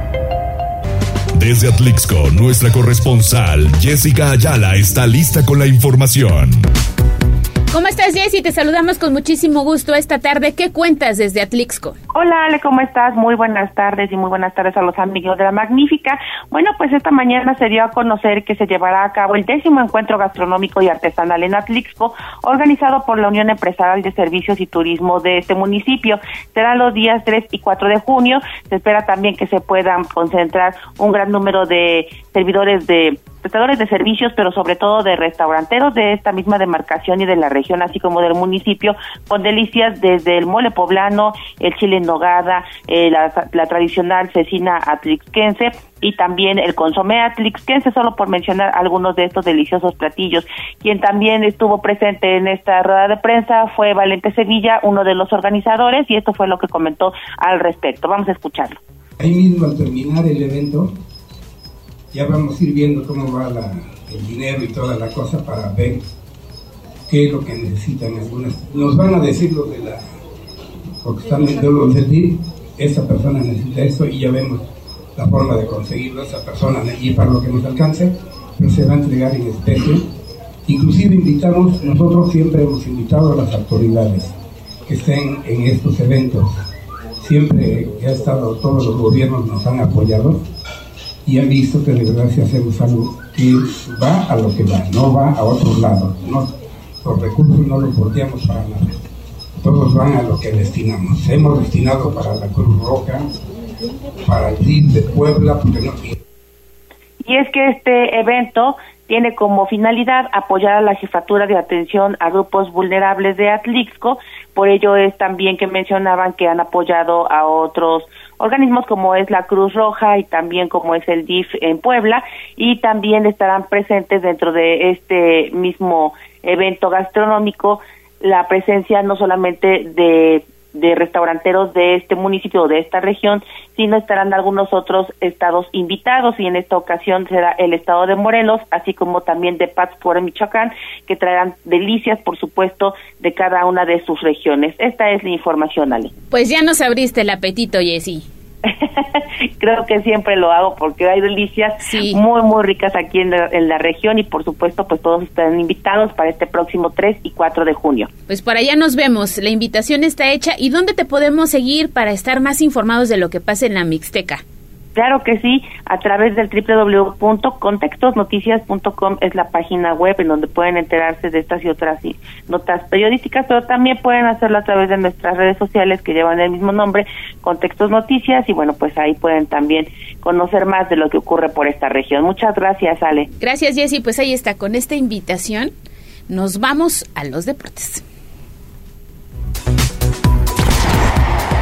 Desde Atlixco, nuestra corresponsal Jessica Ayala está lista con la información. ¿Cómo estás, Jessy? Te saludamos con muchísimo gusto esta tarde. ¿Qué cuentas desde Atlixco? Hola, Ale, ¿cómo estás? Muy buenas tardes y muy buenas tardes a los amigos de la Magnífica. Bueno, pues esta mañana se dio a conocer que se llevará a cabo el décimo encuentro gastronómico y artesanal en Atlixco, organizado por la Unión Empresarial de Servicios y Turismo de este municipio. Será los días 3 y 4 de junio. Se espera también que se puedan concentrar un gran número de servidores de prestadores de servicios, pero sobre todo de restauranteros de esta misma demarcación y de la región, así como del municipio, con delicias desde el mole poblano, el chile en nogada, eh, la, la, tradicional cecina atlixquense y también el consomé atlixquense, solo por mencionar algunos de estos deliciosos platillos. Quien también estuvo presente en esta rueda de prensa fue Valente Sevilla, uno de los organizadores, y esto fue lo que comentó al respecto. Vamos a escucharlo Ahí mismo al terminar el evento, ya vamos a ir viendo cómo va el dinero y toda la cosa para ver qué es lo que necesitan algunas. Nos van a decir lo de la, porque están dentro del DIF, esa persona necesita eso y ya vemos la forma de conseguirlo, esa persona y para lo que nos alcance, pero se va a entregar en especie. Inclusive invitamos, nosotros siempre hemos invitado a las autoridades que estén en estos eventos. Siempre que ha estado, todos los gobiernos nos han apoyado y han visto que hacemos algo que va a lo que va, no va a otro lado. No, los recursos no los volteamos para nada. Todos van a lo que destinamos. Hemos destinado para la Cruz Roja, para el DIP de Puebla, porque no... Y es que este evento tiene como finalidad apoyar a la jefatura de atención a grupos vulnerables de Atlixco, por ello es también que mencionaban que han apoyado a otros organismos como es la Cruz Roja y también como es el DIF en Puebla y también estarán presentes dentro de este mismo evento gastronómico la presencia no solamente de de restauranteros de este municipio o de esta región, sino estarán algunos otros estados invitados y en esta ocasión será el estado de Morelos, así como también de Pátzcuaro, Michoacán, que traerán delicias, por supuesto, de cada una de sus regiones. Esta es la información, Ale. Pues ya nos abriste el apetito, Jessy. Creo que siempre lo hago porque hay delicias muy, muy ricas aquí en la, región y por supuesto pues todos están invitados para este próximo 3 y 4 de junio. Pues por allá nos vemos, la invitación está hecha y ¿dónde te podemos seguir para estar más informados de lo que pasa en la Mixteca? Claro que sí, a través del www.contextosnoticias.com es la página web en donde pueden enterarse de estas y otras notas periodísticas, pero también pueden hacerlo a través de nuestras redes sociales que llevan el mismo nombre, Contextos Noticias, y bueno, pues ahí pueden también conocer más de lo que ocurre por esta región. Muchas gracias, Ale. Gracias, Jessy. Pues ahí está, con esta invitación nos vamos a los deportes.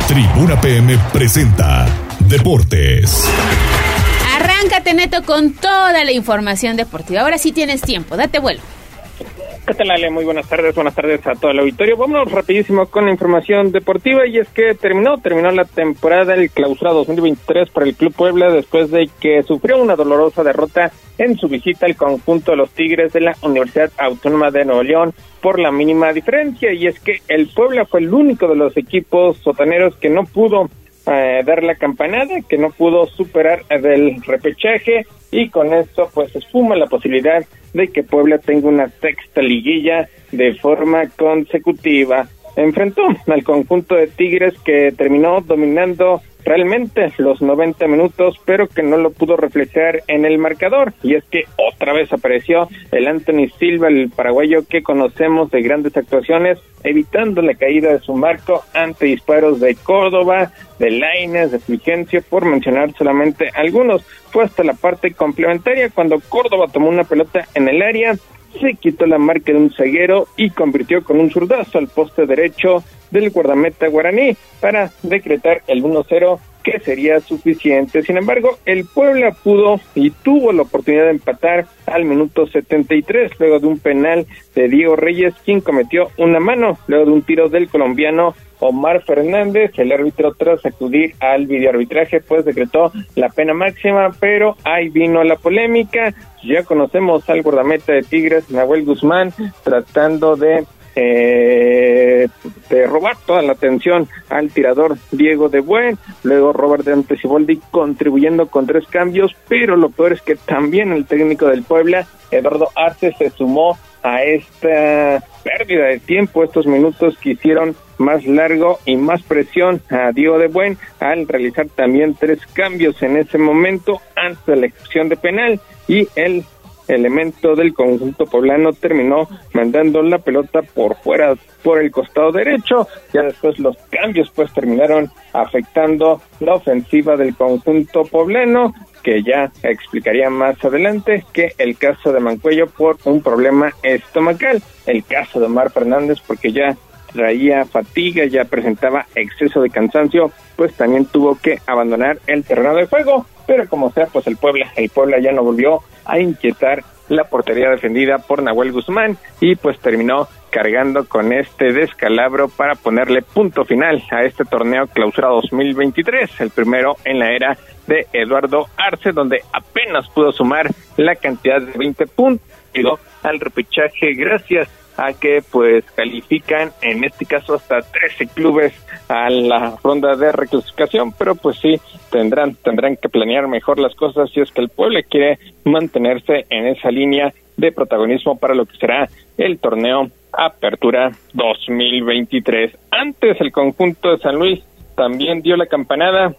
Tribuna PM presenta Deportes. Arráncate neto con toda la información deportiva. Ahora sí tienes tiempo, date vuelo. ¿Qué tal, Ale? Muy buenas tardes, buenas tardes a todo el auditorio. Vámonos rapidísimo con la información deportiva y es que terminó, terminó la temporada del clausura 2023 para el Club Puebla después de que sufrió una dolorosa derrota en su visita al conjunto de los Tigres de la Universidad Autónoma de Nuevo León por la mínima diferencia y es que el Puebla fue el único de los equipos sotaneros que no pudo eh, dar la campanada, que no pudo superar del repechaje y con esto pues esfuma la posibilidad de que Puebla tenga una sexta liguilla de forma consecutiva. Enfrentó al conjunto de Tigres que terminó dominando realmente los 90 minutos, pero que no lo pudo reflejar en el marcador. Y es que otra vez apareció el Anthony Silva, el paraguayo que conocemos de grandes actuaciones, evitando la caída de su marco ante disparos de Córdoba, de Laines, de Fulgencio, por mencionar solamente algunos. Fue hasta la parte complementaria cuando Córdoba tomó una pelota en el área, se quitó la marca de un ceguero y convirtió con un zurdazo al poste derecho del guardameta guaraní para decretar el 1-0 que sería suficiente. Sin embargo, el Puebla pudo y tuvo la oportunidad de empatar al minuto 73 luego de un penal de Diego Reyes quien cometió una mano luego de un tiro del colombiano Omar Fernández, el árbitro tras acudir al videoarbitraje pues decretó la pena máxima, pero ahí vino la polémica, ya conocemos al guardameta de Tigres, Nahuel Guzmán, tratando de eh, de robar toda la atención al tirador Diego de Buen, luego Robert de Antesiboldi contribuyendo con tres cambios, pero lo peor es que también el técnico del Puebla, Eduardo Arce, se sumó a esta pérdida de tiempo, estos minutos que hicieron más largo y más presión a Diego de Buen al realizar también tres cambios en ese momento antes de la ejecución de penal y el elemento del conjunto poblano terminó mandando la pelota por fuera por el costado derecho ya después los cambios pues terminaron afectando la ofensiva del conjunto poblano que ya explicaría más adelante que el caso de Mancuello por un problema estomacal, el caso de Omar Fernández porque ya traía fatiga, ya presentaba exceso de cansancio, pues también tuvo que abandonar el terreno de juego, pero como sea, pues el Puebla, el Puebla ya no volvió a inquietar la portería defendida por Nahuel Guzmán y pues terminó cargando con este descalabro para ponerle punto final a este torneo clausura 2023, el primero en la era de Eduardo Arce, donde apenas pudo sumar la cantidad de 20 puntos al repechaje gracias a que pues califican en este caso hasta 13 clubes a la ronda de reclasificación, pero pues sí tendrán tendrán que planear mejor las cosas si es que el pueblo quiere mantenerse en esa línea de protagonismo para lo que será el torneo Apertura 2023. Antes el conjunto de San Luis también dio la campanada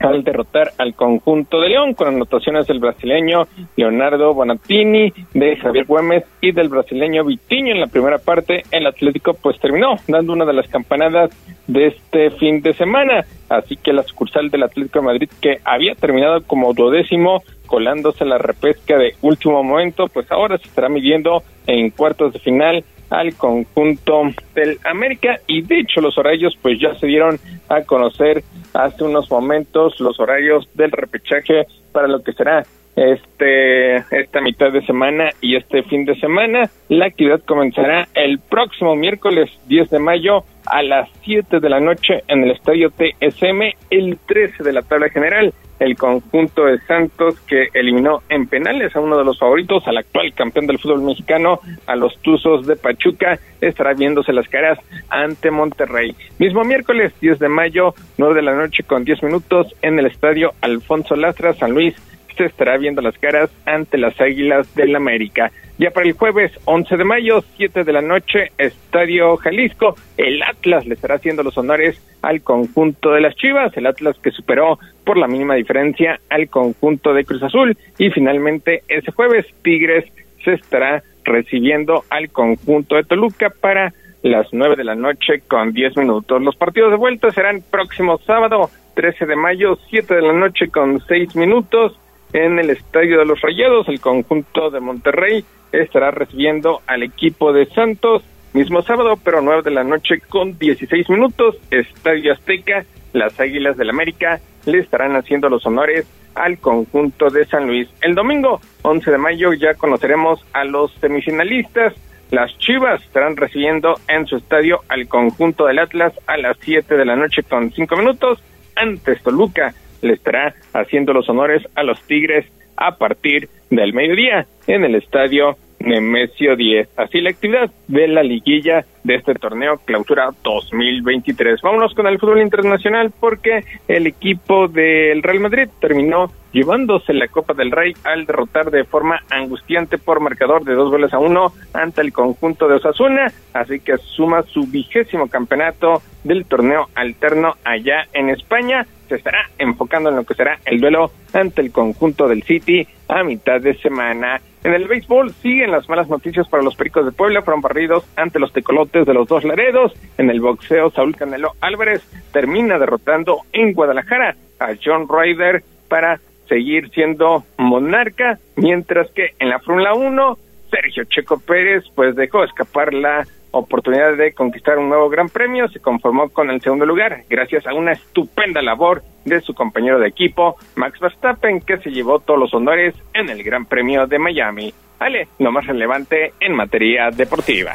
al derrotar al conjunto de León con anotaciones del brasileño Leonardo Bonatini, de Javier Güemes y del brasileño Vitiño en la primera parte. El Atlético pues terminó dando una de las campanadas de este fin de semana, así que la sucursal del Atlético de Madrid que había terminado como duodécimo colándose la repesca de último momento, pues ahora se estará midiendo en cuartos de final al conjunto del América. Y de hecho los horarios pues ya se dieron a conocer hace unos momentos los horarios del repechaje para lo que será este esta mitad de semana y este fin de semana. La actividad comenzará el próximo miércoles 10 de mayo a las 7 de la noche en el estadio TSM, el 13 de la tabla general el conjunto de Santos que eliminó en penales a uno de los favoritos, al actual campeón del fútbol mexicano, a los Tuzos de Pachuca, estará viéndose las caras ante Monterrey. Mismo miércoles 10 de mayo, 9 de la noche con 10 minutos en el estadio Alfonso Lastra, San Luis, se estará viendo las caras ante las Águilas del América. Ya para el jueves 11 de mayo, 7 de la noche, Estadio Jalisco, el Atlas le estará haciendo los honores al conjunto de las Chivas, el Atlas que superó por la mínima diferencia al conjunto de Cruz Azul y finalmente ese jueves Tigres se estará recibiendo al conjunto de Toluca para las 9 de la noche con 10 minutos. Los partidos de vuelta serán próximo sábado 13 de mayo, 7 de la noche con 6 minutos en el Estadio de los Rayados. El conjunto de Monterrey estará recibiendo al equipo de Santos mismo sábado, pero 9 de la noche con 16 minutos. Estadio Azteca, las Águilas del América le estarán haciendo los honores al conjunto de San Luis. El domingo 11 de mayo ya conoceremos a los semifinalistas. Las Chivas estarán recibiendo en su estadio al conjunto del Atlas a las 7 de la noche con 5 minutos. Antes Toluca le estará haciendo los honores a los Tigres a partir del mediodía en el estadio Nemesio 10. Así la actividad de la liguilla de este torneo Clausura 2023. Vámonos con el fútbol internacional porque el equipo del Real Madrid terminó llevándose la Copa del Rey al derrotar de forma angustiante por marcador de dos goles a uno ante el conjunto de Osasuna, así que suma su vigésimo campeonato del torneo alterno allá en España. Se estará enfocando en lo que será el duelo ante el conjunto del City a mitad de semana. En el béisbol siguen las malas noticias para los Pericos de Puebla, fueron barridos ante los tecolotes de los dos Laredos. En el boxeo, Saúl Canelo Álvarez termina derrotando en Guadalajara a John Ryder para seguir siendo monarca, mientras que en la Fórmula 1, Sergio Checo Pérez pues dejó escapar la oportunidad de conquistar un nuevo gran premio, se conformó con el segundo lugar gracias a una estupenda labor de su compañero de equipo, Max Verstappen, que se llevó todos los honores en el Gran Premio de Miami. Ale, lo más relevante en materia deportiva.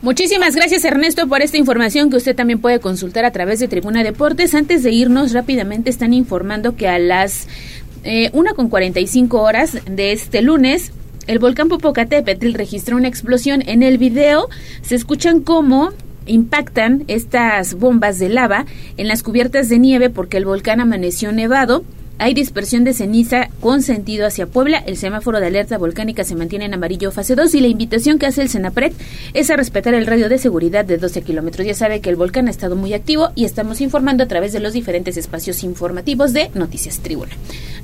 Muchísimas gracias Ernesto por esta información que usted también puede consultar a través de Tribuna Deportes. Antes de irnos rápidamente están informando que a las eh, una con 45 horas de este lunes el volcán Popocatépetl registró una explosión. En el video se escuchan cómo impactan estas bombas de lava en las cubiertas de nieve porque el volcán amaneció nevado hay dispersión de ceniza con sentido hacia Puebla. El semáforo de alerta volcánica se mantiene en amarillo fase 2 y la invitación que hace el Senapred es a respetar el radio de seguridad de 12 kilómetros. Ya sabe que el volcán ha estado muy activo y estamos informando a través de los diferentes espacios informativos de Noticias Tribuna.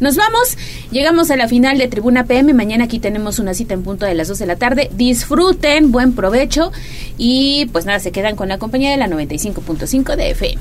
Nos vamos, llegamos a la final de Tribuna PM. Mañana aquí tenemos una cita en punto de las 2 de la tarde. Disfruten, buen provecho y pues nada, se quedan con la compañía de la 95.5 de FM.